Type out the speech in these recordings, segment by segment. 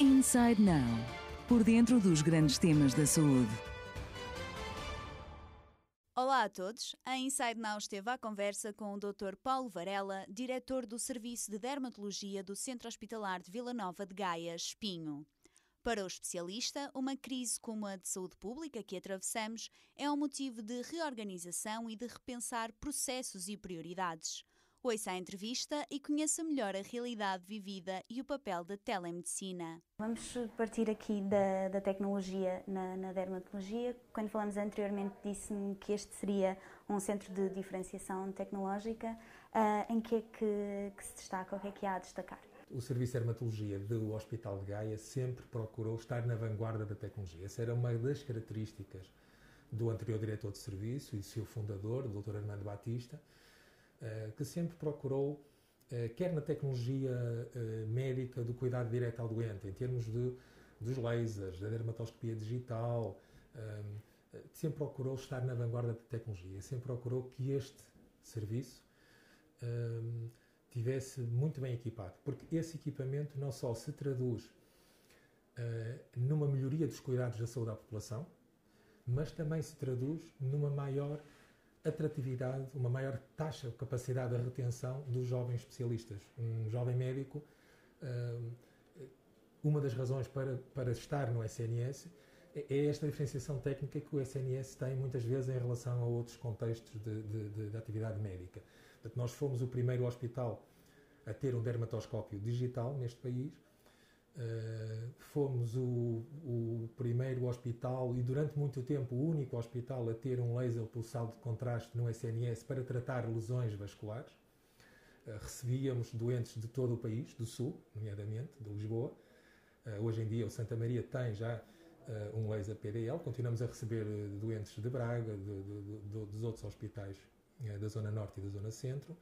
Inside Now. Por dentro dos grandes temas da saúde. Olá a todos. A Inside Now esteve à conversa com o Dr. Paulo Varela, diretor do Serviço de Dermatologia do Centro Hospitalar de Vila Nova de Gaia, Espinho. Para o especialista, uma crise como a de saúde pública que atravessamos é um motivo de reorganização e de repensar processos e prioridades. Ouça a entrevista e conheça melhor a realidade vivida e o papel da telemedicina. Vamos partir aqui da, da tecnologia na, na, dermatologia. Quando falamos anteriormente, disse-me que este seria um centro de diferenciação tecnológica. Uh, em que é que, que se destaca? O que é que há a destacar? O Serviço de Dermatologia do Hospital de Gaia sempre procurou estar na vanguarda da tecnologia. Essa era uma das características do anterior diretor de serviço e do seu fundador, o Dr. Armando Batista, que sempre procurou, eh, quer na tecnologia eh, médica do cuidado direto ao doente, em termos de, dos lasers, da dermatoscopia digital, sempre procurou estar na vanguarda da tecnologia, sempre procurou que este serviço tivesse muito bem equipado, porque esse equipamento não só se traduz numa melhoria dos cuidados da saúde da população, mas também se traduz numa maior atratividade, uma maior taxa, capacidade de retenção dos jovens especialistas. Um jovem médico, hum, uma das razões para, para estar no SNS é, é esta diferenciação técnica que o SNS tem muitas vezes em relação a outros contextos de, de, de atividade médica. Portanto, nós fomos o primeiro hospital a ter um dermatoscópio digital neste país Uh, fomos o, o, primeiro hospital e durante muito tempo o único hospital a ter um laser pulsado de contraste no SNS para tratar lesões vasculares. Uh, recebíamos doentes de todo o país, do Sul, nomeadamente, de Lisboa. Uh, hoje em dia o Santa Maria tem já um laser PDL. Continuamos a receber doentes de Braga, de, de, de, dos outros hospitais da Zona Norte e da Zona Centro.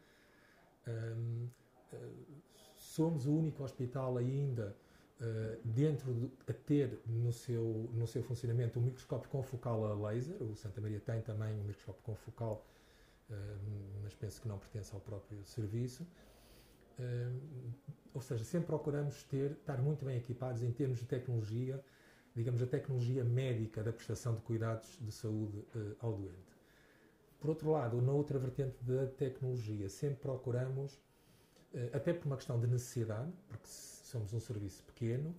somos o único hospital ainda Uh, dentro de, a ter no seu, no seu funcionamento um microscópio confocal a laser, o Santa Maria tem também um microscópio confocal, uh, mas penso que não pertence ao próprio serviço. Uh, ou seja, sempre procuramos ter, estar muito bem equipados em termos de tecnologia, digamos, a tecnologia médica da prestação de cuidados de saúde ao doente. Por outro lado, na outra vertente da tecnologia, sempre procuramos, até por uma questão de necessidade, porque somos um serviço pequeno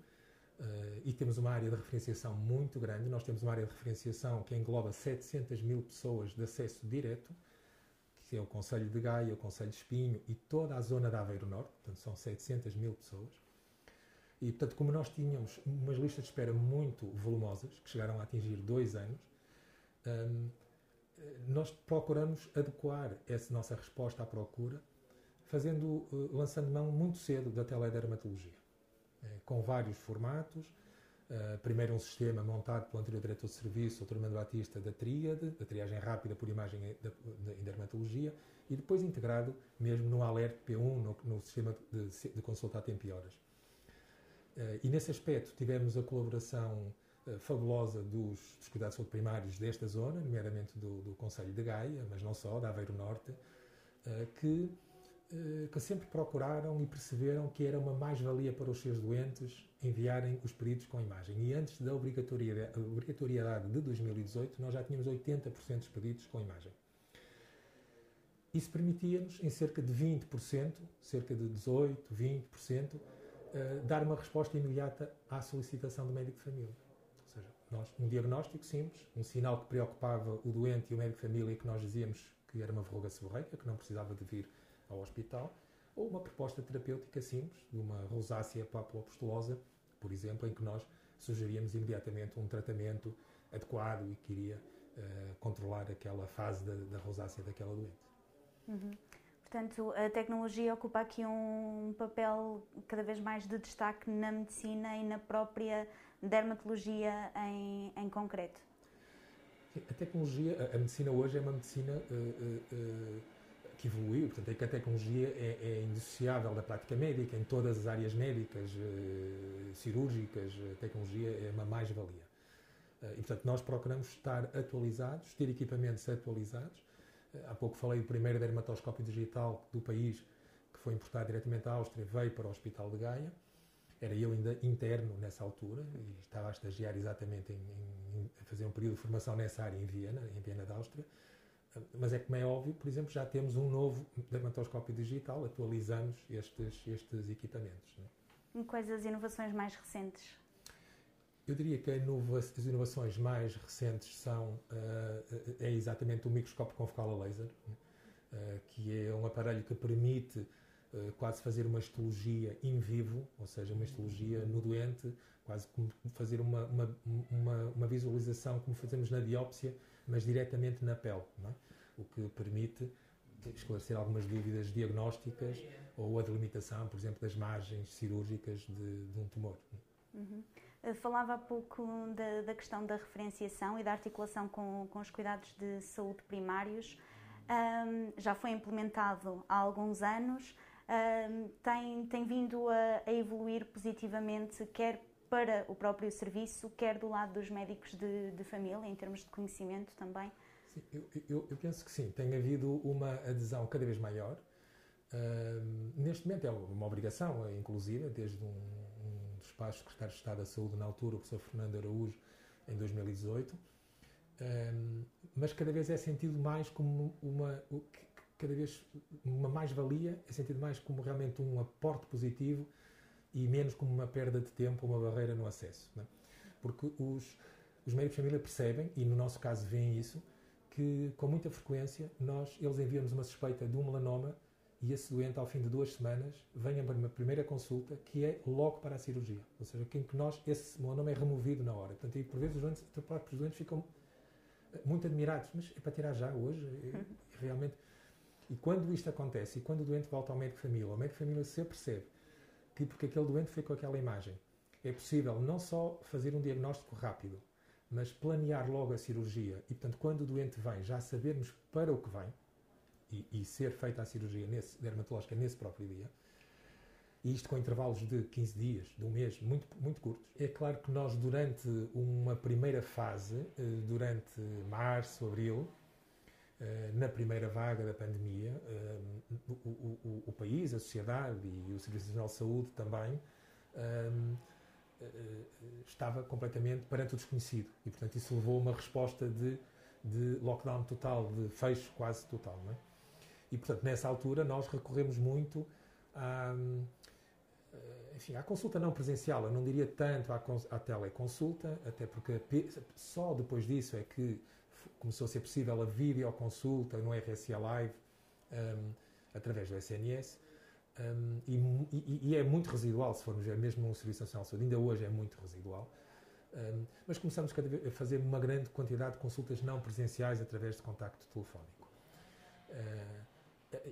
uh, e temos uma área de referenciação muito grande. Nós temos uma área de referenciação que engloba 700 mil pessoas de acesso direto, que é o Conselho de Gaia, o Conselho de Espinho e toda a zona da Aveiro Norte, portanto são 700 mil pessoas. E, portanto, como nós tínhamos umas listas de espera muito volumosas, que chegaram a atingir dois anos, um, nós procuramos adequar essa nossa resposta à procura, fazendo, uh, lançando mão muito cedo da teledermatologia. Eh, com vários formatos. Uh, primeiro um sistema montado pelo anterior diretor de serviço, o. Armando Batista, da tríade, da triagem rápida por imagem em dermatologia, e depois integrado mesmo no Alert P1, no, no sistema de, de, consulta a tempo e horas. E nesse aspecto tivemos a colaboração fabulosa dos, dos, cuidados de saúde primários desta zona, nomeadamente do, do Conselho de Gaia, mas não só, da Aveiro Norte, que eh, que sempre procuraram e perceberam que era uma mais-valia para os seus doentes enviarem os pedidos com imagem. E antes da obrigatoriedade, de 2018, nós já tínhamos 80% dos pedidos com imagem. Isso permitia-nos, em cerca de 20%, cerca de 18%, 20%, uh, dar uma resposta imediata à solicitação do médico de família. Ou seja, nós, um diagnóstico simples, um sinal que preocupava o doente e o médico de família, que nós dizíamos que era uma verruga seborreica, que não precisava de vir ao hospital, ou uma proposta terapêutica simples, de uma rosácea papulopustulosa, por exemplo, em que nós sugeríamos imediatamente um tratamento adequado e que iria uh, controlar aquela fase da, da rosácea daquela doente. Uhum. Portanto, a tecnologia ocupa aqui um papel cada vez mais de destaque na medicina e na própria dermatologia em, em concreto. A tecnologia, a, medicina hoje é uma medicina uh, uh, que evoluiu, portanto, é que a tecnologia é, é indissociável da prática médica, em todas as áreas médicas, eh, cirúrgicas, a tecnologia é uma mais-valia. Eh, e, portanto, nós procuramos estar atualizados, ter equipamentos atualizados. Eh, há pouco falei do primeiro dermatoscópio digital do país, que foi importado diretamente à Áustria, veio para o Hospital de Gaia. era eu ainda interno nessa altura e estava a estagiar exatamente em, em, a fazer um período de formação nessa área em Viena, em Viena da Áustria. Mas é como é óbvio, por exemplo, já temos um novo dermatoscópio digital, atualizamos estes, estes equipamentos. Né? E quais as inovações mais recentes? Eu diria que as inovações mais recentes são uh, é exatamente o microscópio confocal a laser, uh, que é um aparelho que permite uh, quase fazer uma histologia in vivo, ou seja, uma histologia no doente, quase como fazer uma, uma, uma, uma visualização como fazemos na biópsia, mas diretamente na pele, é? o que permite esclarecer algumas dúvidas diagnósticas ou a delimitação, por exemplo, das margens cirúrgicas de, de um tumor. Uhum. Eh, falava há pouco da, da, questão da referenciação e da articulação com, com os cuidados de saúde primários. Um, já foi implementado há alguns anos, um, tem, tem vindo a, a, evoluir positivamente, quer para o próprio serviço, quer do lado dos médicos de, de família, em termos de conhecimento também? Sim, eu, eu, eu, penso que sim, tem havido uma adesão cada vez maior. Um, neste momento é uma obrigação, inclusive, desde um, um dos pais secretários de Estado da Saúde na altura, o professor Fernando Araújo, em 2018. Um, mas cada vez é sentido mais como uma cada vez uma mais-valia, é sentido mais como realmente um aporte positivo e menos como uma perda de tempo, uma barreira no acesso. É? Porque os, os médicos de família percebem, e no nosso caso veem isso, que com muita frequência nós, eles enviam-nos uma suspeita de um melanoma e esse doente, ao fim de duas semanas, vem para uma primeira consulta que é logo para a cirurgia. Ou seja, que, que nós, esse melanoma é removido na hora. Portanto, e por vezes os, doentes, os próprios doentes ficam muito admirados, mas é para tirar já hoje, é, realmente. E quando isto acontece, e quando o doente volta ao médico de família, o médico de família se apercebe que porque aquele doente foi com aquela imagem, é possível não só fazer um diagnóstico rápido, mas planear logo a cirurgia e, portanto, quando o doente vem, já sabermos para o que vem e, e ser feita a cirurgia nesse, dermatológica nesse próprio dia, e isto com intervalos de 15 dias, de um mês, muito, muito curtos. É claro que nós, durante uma primeira fase, eh, durante março, abril, na primeira vaga da pandemia, eh, o, o, o, país, a sociedade e o Serviço Nacional de Saúde também estava completamente perante o desconhecido e, portanto, isso levou a uma resposta de, de lockdown total, de fecho quase total. É? E, portanto, nessa altura nós recorremos muito à, enfim, à consulta não presencial. Eu não diria tanto à, à teleconsulta, até porque só depois disso é que começou a ser possível a videoconsulta no RSA Live um, através do SNS. Um, e, e, e, é muito residual, se formos ver, mesmo no Serviço Nacional de Saúde, ainda hoje é muito residual. Um, mas começamos a fazer uma grande quantidade de consultas não presenciais através de contacto telefónico. Uh,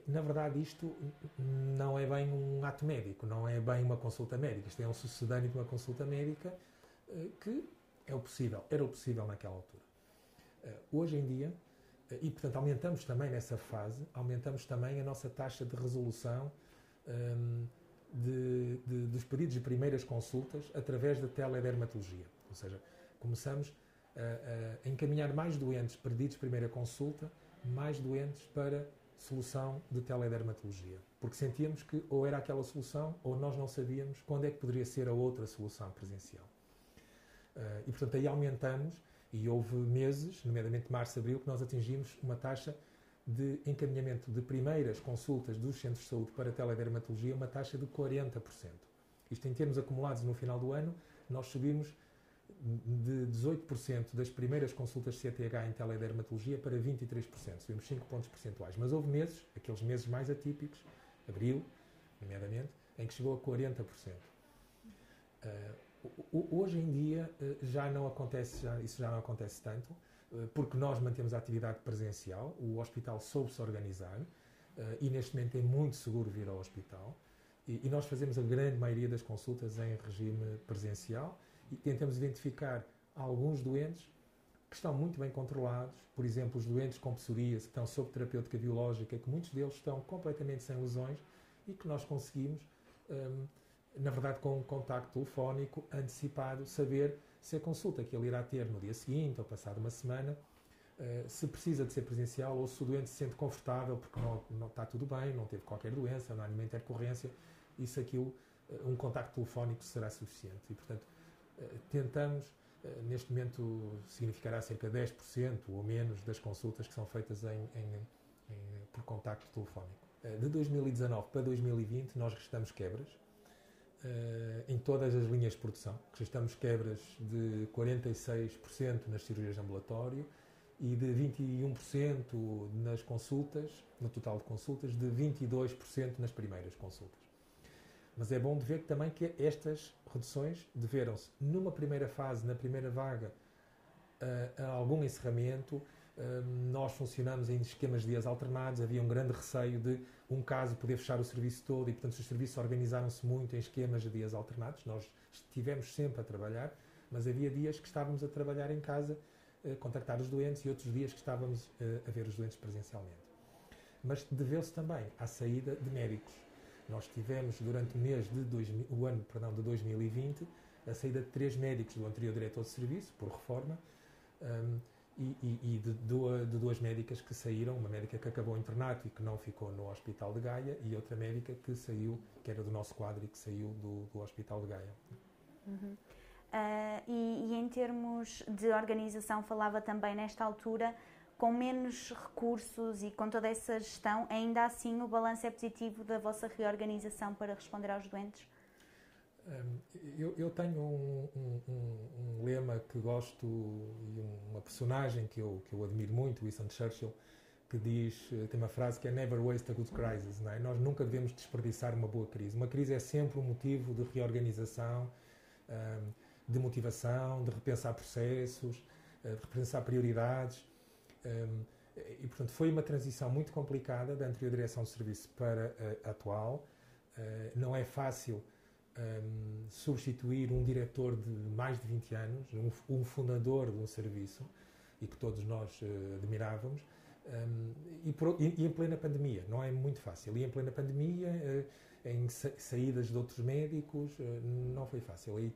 na verdade, isto não é bem um ato médico, não é bem uma consulta médica. Isto é um sucedâneo de uma consulta médica uh, que é o possível, era o possível naquela altura. Uh, hoje em dia, e portanto aumentamos também nessa fase, aumentamos também a nossa taxa de resolução um, de, de, dos pedidos de primeiras consultas através da teledermatologia. Ou seja, começamos a, a encaminhar mais doentes pedidos de primeira consulta, mais doentes para solução de teledermatologia. Porque sentíamos que ou era aquela solução ou nós não sabíamos quando é que poderia ser a outra solução presencial. Uh, e portanto aí aumentamos e houve meses, nomeadamente março abril, que nós atingimos uma taxa de encaminhamento de primeiras consultas dos centros de saúde para teledermatologia uma taxa de 40%. Isto em termos acumulados no final do ano, nós subimos de 18% das primeiras consultas CTH em teledermatologia para 23%, subimos 5 pontos percentuais. Mas houve meses, aqueles meses mais atípicos, abril, nomeadamente, em que chegou a 40%. Uh, hoje em dia uh, já não acontece, já, isso já não acontece tanto, eh, porque nós mantemos a atividade presencial, o hospital soube-se organizar eh, e neste momento é muito seguro vir ao hospital. E, nós fazemos a grande maioria das consultas em regime presencial e tentamos identificar alguns doentes que estão muito bem controlados, por exemplo, os doentes com psoríase que estão sob terapêutica biológica, que muitos deles estão completamente sem lesões e que nós conseguimos, hum, na verdade, com um contacto telefónico antecipado, saber se a consulta que ele irá ter no dia seguinte ou passado uma semana, uh, se precisa de ser presencial ou se o doente se sente confortável porque não, não está tudo bem, não teve qualquer doença, não há nenhuma intercorrência, se aquilo um contacto telefónico será suficiente. E, portanto, tentamos, neste momento, significará cerca de 10% ou menos das consultas que são feitas em, em, em, por contacto telefónico. De 2019 para 2020, nós registramos quebras em todas as linhas de produção. Registramos quebras de 46% nas cirurgias de ambulatório e de 21% nas consultas, no total de consultas, de 22% nas primeiras consultas. Mas é bom de ver também que estas reduções deveram-se, numa primeira fase, na primeira vaga, a, a algum encerramento. Nós funcionamos em esquemas de dias alternados, havia um grande receio de um caso poder fechar o serviço todo e, portanto, os serviços organizaram-se muito em esquemas de dias alternados. Nós estivemos sempre a trabalhar, mas havia dias que estávamos a trabalhar em casa, a contactar os doentes e outros dias que estávamos a ver os doentes presencialmente. Mas deveu-se também à saída de médicos nós tivemos durante o mês de dois, o ano perdão, de 2020 a saída de três médicos do anterior diretor de serviço, por reforma, um, e, e, e de, duas, de, duas, médicas que saíram, uma médica que acabou o internato e que não ficou no Hospital de Gaia, e outra médica que saiu, que era do nosso quadro e que saiu do, do Hospital de Gaia. Uhum. Uh, e, e em termos de organização, falava também nesta altura com menos recursos e com toda essa gestão, ainda assim o balanço é positivo da vossa reorganização para responder aos doentes? Eu, eu, tenho um, um, um, lema que gosto e uma personagem que eu, que eu admiro muito, Winston Churchill, que diz, eh, tem uma frase que é Never waste a good crisis. É? Nós nunca devemos desperdiçar uma boa crise. Uma crise é sempre um motivo de reorganização, de motivação, de repensar processos, eh, de repensar prioridades. E, portanto, foi uma transição muito complicada da anterior direção do serviço para a atual. Uh, não é fácil um, substituir um diretor de mais de 20 anos, um, um fundador de um serviço, e que todos nós uh, admirávamos, um, e, por, e, e, em plena pandemia. Não é muito fácil. E em plena pandemia, uh, em sa saídas de outros médicos, não foi fácil. E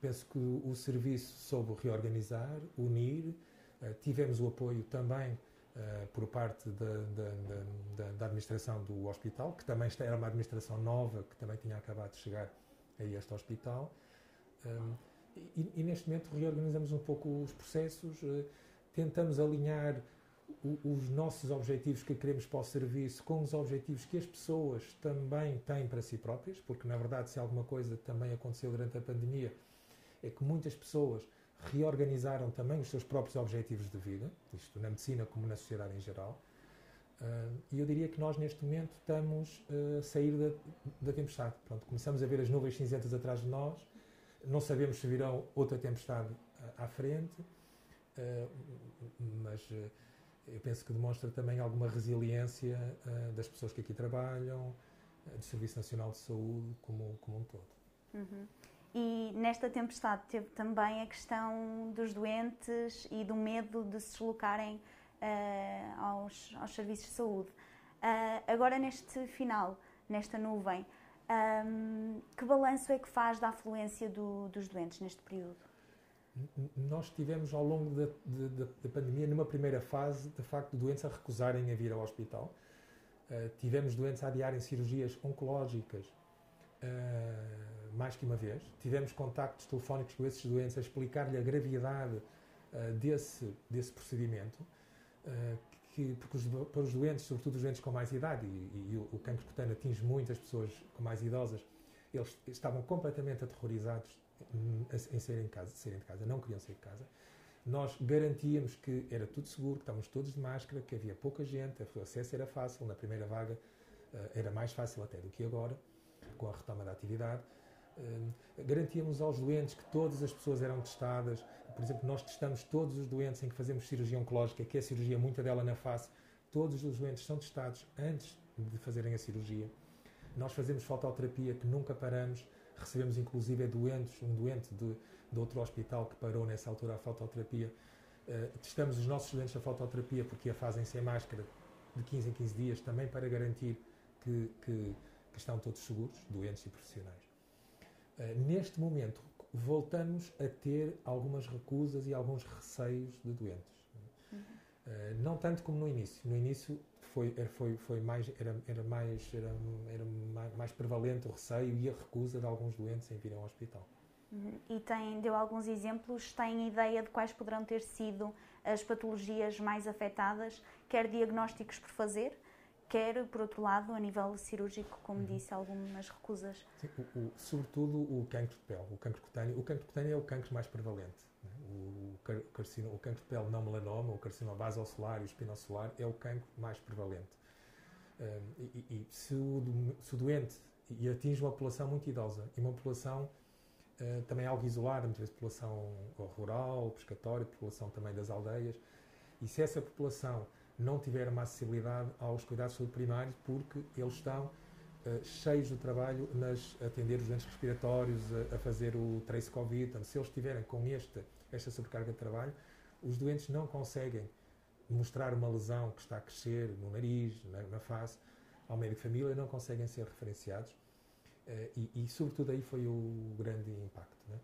penso que o serviço soube reorganizar, unir, tivemos o apoio também uh, por parte da, da, da, da, administração do hospital, que também era uma administração nova, que também tinha acabado de chegar a este hospital. Um, e, e, neste momento reorganizamos um pouco os processos, uh, tentamos alinhar o, os nossos objetivos que queremos para o serviço com os objetivos que as pessoas também têm para si próprias, porque na verdade, se alguma coisa também aconteceu durante a pandemia, é que muitas pessoas reorganizaram também os seus próprios objetivos de vida, isto na medicina como na sociedade em geral. Uh, e eu diria que nós, neste momento, estamos uh, a sair da, da tempestade. Pronto, começamos a ver as nuvens cinzentas atrás de nós, não sabemos se virão outra tempestade uh, à frente, mas eu penso que demonstra também alguma resiliência das pessoas que aqui trabalham, do Serviço Nacional de Saúde como, como um todo. Uhum. E nesta tempestade teve também a questão dos doentes e do medo de se deslocarem uh, aos, aos serviços de saúde. Uh, agora, neste final, nesta nuvem, um, que balanço é que faz da afluência do, dos doentes neste período? Nós tivemos ao longo da, da, da, pandemia, numa primeira fase, de facto, doentes a recusarem a vir ao hospital. Uh, tivemos doentes a adiarem cirurgias oncológicas. Uh, mais que uma vez. Tivemos contactos telefónicos com esses doentes a explicar-lhe a gravidade uh, desse, desse procedimento, que, porque os, para os doentes, sobretudo os doentes com mais idade, e, e o, o cancro cutâneo atinge muitas pessoas com mais idosas, eles estavam completamente aterrorizados em, em serem, de casa, serem de casa, não queriam sair de casa. Nós garantíamos que era tudo seguro, que estávamos todos de máscara, que havia pouca gente, o acesso era fácil, na primeira vaga uh, era mais fácil até do que agora, com a retoma da atividade. Hum, garantíamos aos doentes que todas as pessoas eram testadas. Por exemplo, nós testamos todos os doentes em que fazemos cirurgia oncológica, que é a cirurgia, muita dela na face. Todos os doentes são testados antes de fazerem a cirurgia. Nós fazemos fototerapia, que nunca paramos. Recebemos, inclusive, doentes, um doente de, de outro hospital que parou nessa altura a fototerapia. Uh, testamos os nossos doentes a fototerapia porque a fazem sem máscara de 15 em 15 dias, também para garantir que, que, que estão todos seguros, doentes e profissionais. Eh, neste momento, voltamos a ter algumas recusas e alguns receios de doentes. Uh, não tanto como no início. No início, foi, foi, foi mais, era, era, mais, era, era mais prevalente o receio e a recusa de alguns doentes em virem ao hospital. Uhum. E tem, deu alguns exemplos, tem ideia de quais poderão ter sido as patologias mais afetadas, quer diagnósticos por fazer, quer, por outro lado, a nível cirúrgico, como uhum. disse, algumas recusas? Sim, o, o, sobretudo o cancro de pele, o cancro cutâneo. O cancro cutâneo é o cancro mais prevalente. Né? O, carcino, o cancro de pele não melanoma, o carcinoma basocelular e o espinocelular é o cancro mais prevalente. Um, e, e se, o, se o doente e atinge uma população muito idosa e uma população uh, também algo isolada, muitas vezes população rural, pescatória, população também das aldeias, e se essa população não tiver uma acessibilidade aos cuidados de saúde primários, porque eles estão uh, cheios de trabalho nas atender os doentes respiratórios, a, a, fazer o trace Covid. Então, se eles estiverem com este, esta sobrecarga de trabalho, os doentes não conseguem mostrar uma lesão que está a crescer no nariz, na, na face, ao médico de família, não conseguem ser referenciados. Uh, e, e, sobretudo, aí foi o grande impacto. Né?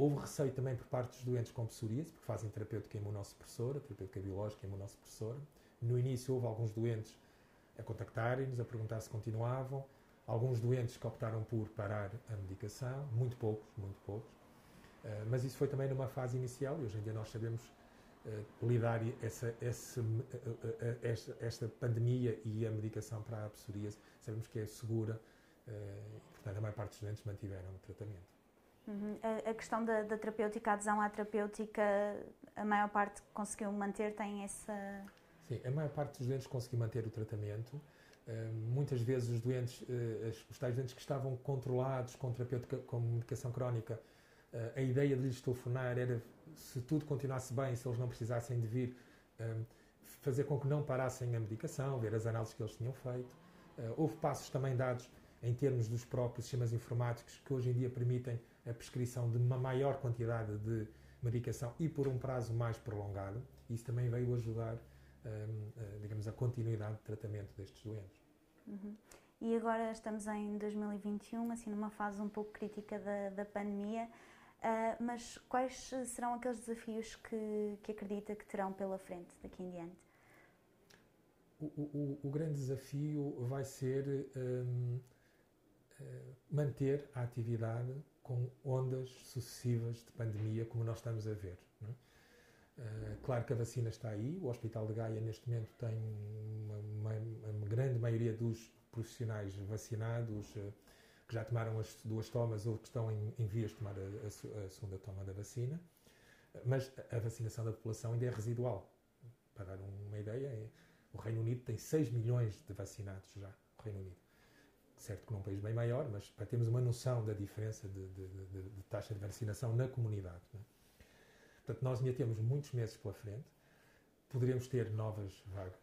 Houve receio também por parte dos doentes com psoríase, porque fazem terapêutica imunossupressora, terapêutica biológica imunossupressora. No início houve alguns doentes a contactarem-nos, a perguntar se continuavam. Alguns doentes que optaram por parar a medicação, muito poucos, muito poucos. Uh, mas isso foi também numa fase inicial e hoje em dia nós sabemos uh, lidar essa, essa, esta, esta, pandemia e a medicação para a psoríase, sabemos que é segura e, portanto, a maior parte dos doentes mantiveram o tratamento. Uhum. A, questão da, da terapêutica, a adesão à terapêutica, a maior parte conseguiu manter, tem essa Sim, a maior parte dos doentes conseguiu manter o tratamento. Uh, muitas vezes os doentes, uh, os tais doentes que estavam controlados com terapêutica, com medicação crónica, uh, a ideia de lhes telefonar era, se tudo continuasse bem, se eles não precisassem de vir, fazer com que não parassem a medicação, ver as análises que eles tinham feito. houve passos também dados em termos dos próprios sistemas informáticos que hoje em dia permitem a prescrição de uma maior quantidade de medicação e por um prazo mais prolongado. Isso também veio ajudar digamos, a continuidade de tratamento destes doentes. Uhum. E agora estamos em 2021, assim numa fase um pouco crítica da, da pandemia, uh, mas quais serão aqueles desafios que, que acredita que terão pela frente daqui em diante? O, o, o grande desafio vai ser um, ah, manter a atividade com ondas sucessivas de pandemia, como nós estamos a ver. É? Uh, claro que a vacina está aí, o Hospital de Gaia neste momento tem uma, uma, uma grande maioria dos profissionais vacinados uh, que já tomaram as duas tomas ou que estão em, em vias de tomar a, a, segunda toma da vacina, mas a vacinação da população ainda é residual. Para dar uma ideia, é, o Reino Unido tem 6 milhões de vacinados já, o Reino Unido. Certo que num país bem maior, mas para termos uma noção da diferença de, de, de, de taxa de vacinação na comunidade. Né? Portanto, nós ainda temos muitos meses pela frente, poderíamos ter novas vagas.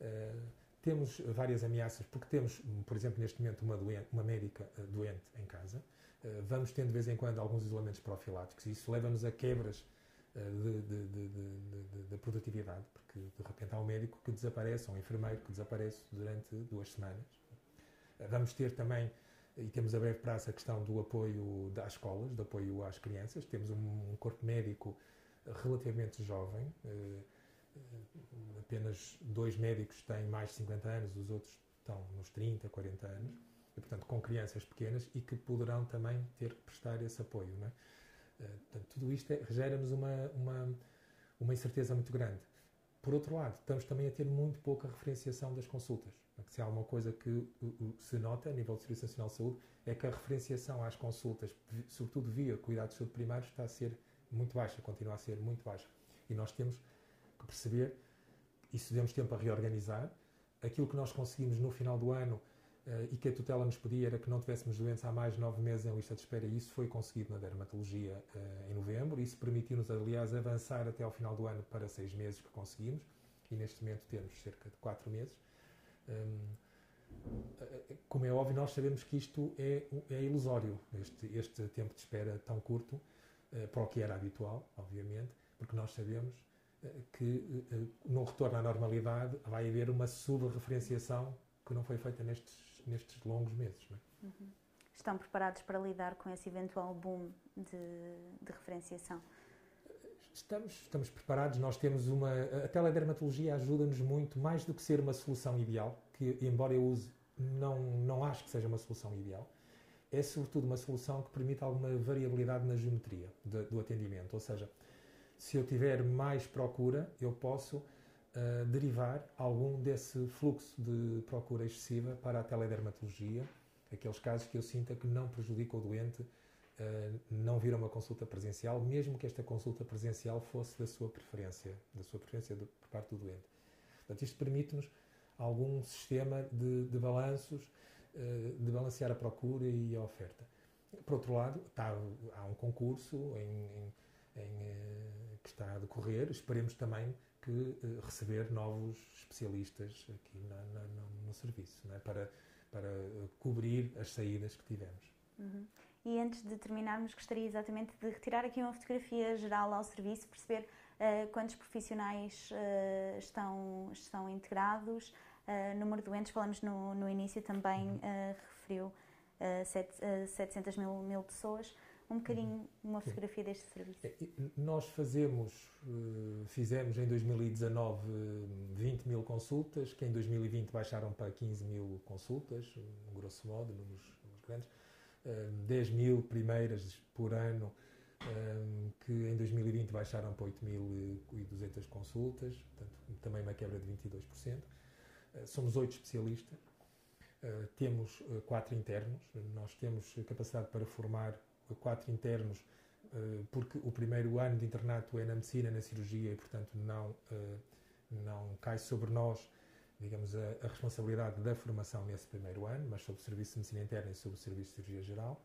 Uh, temos várias ameaças, porque temos, por exemplo, neste momento, uma, doente, uma médica uh, doente em casa. Uh, vamos tendo de vez em quando alguns isolamentos profiláticos e isso leva-nos a quebras de, de, de, de, produtividade, porque de repente há um médico que desaparece, ou um enfermeiro que desaparece durante duas semanas. Vamos ter também e temos a breve prazo a questão do apoio às escolas, do apoio às crianças. Temos um corpo médico relativamente jovem, eh, apenas dois médicos têm mais de 50 anos, os outros estão nos 30, 40 anos, e, portanto, com crianças pequenas e que poderão também ter que prestar esse apoio. Não é? Eh, portanto, tudo isto é, gera-nos uma, uma, uma incerteza muito grande. Por outro lado, estamos também a ter muito pouca referenciação das consultas. Se há uma coisa que se nota a nível do Serviço Nacional de Saúde é que a referenciação às consultas, sobretudo via cuidados de saúde primários, está a ser muito baixa, continua a ser muito baixa. E nós temos que perceber, e se demos tempo a reorganizar, aquilo que nós conseguimos no final do ano e que a tutela nos pedia era que não tivéssemos doentes há mais de nove meses em lista de espera, e isso foi conseguido na dermatologia uh, em novembro. Isso permitiu-nos, aliás, avançar até ao final do ano para seis meses que conseguimos, e neste momento temos cerca de quatro meses. Um, eh, como é óbvio, nós sabemos que isto é, é ilusório, este, este tempo de espera tão curto, eh, para o que era habitual, obviamente, porque nós sabemos eh, que eh, no retorno à normalidade vai haver uma subreferenciação que não foi feita nestes, nestes longos meses. É? Uhum. Estão preparados para lidar com esse eventual boom de, de referenciação? Estamos, estamos preparados, nós temos uma. A teledermatologia ajuda-nos muito, mais do que ser uma solução ideal, que embora eu use, não, não acho que seja uma solução ideal, é sobretudo uma solução que permite alguma variabilidade na geometria de, do atendimento. Ou seja, se eu tiver mais procura, eu posso derivar algum desse fluxo de procura excessiva para a teledermatologia, aqueles casos que eu sinta que não prejudicam o doente uh, não vir a uma consulta presencial, mesmo que esta consulta presencial fosse da sua preferência, da sua preferência do, por parte do doente. Portanto, isto permite-nos algum sistema de, de balanços, uh, de balancear a procura e a oferta. Por outro lado, está, há um concurso em, em, em, uh, que está a decorrer, esperemos também que receber novos especialistas aqui na, na, no, no, serviço, é? para, para cobrir as saídas que tivemos. Uhum. E antes de terminarmos, gostaria exatamente de retirar aqui uma fotografia geral ao serviço, perceber uh, quantos profissionais uh, estão, estão integrados, uh, número de doentes, falamos no, no início também, uh, referiu set, 700 mil, mil pessoas. Um bocadinho uma fotografia deste serviço. É, nós fazemos, fizemos em 2019 20 mil consultas, que em 2020 baixaram para 15 mil consultas, grosso modo, números, grandes 10 mil primeiras por ano, que em 2020 baixaram para 8.200 consultas, portanto, também uma quebra de 22%. Ah, somos oito especialistas, temos quatro internos, nós temos capacidade para formar quatro internos, porque o primeiro ano de internato é na medicina, na cirurgia, e portanto não, não cai sobre nós digamos, a, a, responsabilidade da formação nesse primeiro ano, mas sobre o Serviço de Medicina Interna e sobre o Serviço de Cirurgia Geral.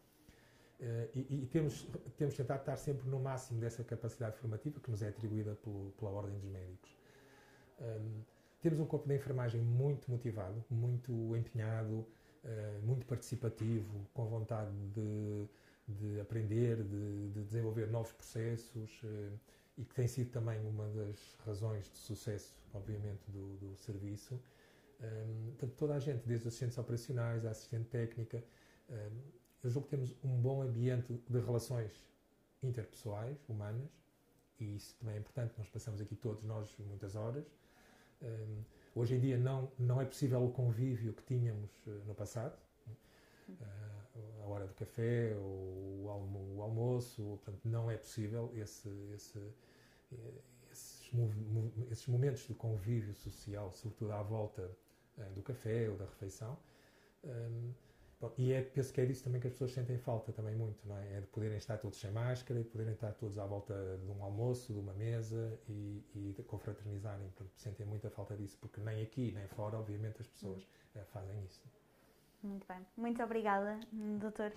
Uh, e, e temos, temos tentado estar sempre no máximo dessa capacidade formativa que nos é atribuída pelo, pela Ordem dos Médicos. Um, temos um corpo de enfermagem muito motivado, muito empenhado, muito participativo, com vontade de, de aprender, de, de, desenvolver novos processos uh, e que tem sido também uma das razões de sucesso obviamente, do, do serviço. Um, portanto, toda a gente, desde os assistentes operacionais, a assistente técnica, um, eu julgo que temos um bom ambiente de relações interpessoais, humanas, e isso também é importante, nós passamos aqui todos nós muitas horas. Um, hoje em dia não, não é possível o convívio que tínhamos uh, no passado, uh, a hora do café, o, almo, o almoço, portanto, não é possível esse, esse, esses, momentos de convívio social, sobretudo à volta uh, do café ou da refeição. Um, bom, e é, penso que é disso também que as pessoas sentem falta também muito, não é? É de poderem estar todos sem máscara, de poderem estar todos à volta de um almoço, de uma mesa e, e de confraternizarem. Portanto, sentem muita falta disso, porque nem aqui nem fora, obviamente, as pessoas uh, fazem isso. Muito bem. Muito obrigada, doutor.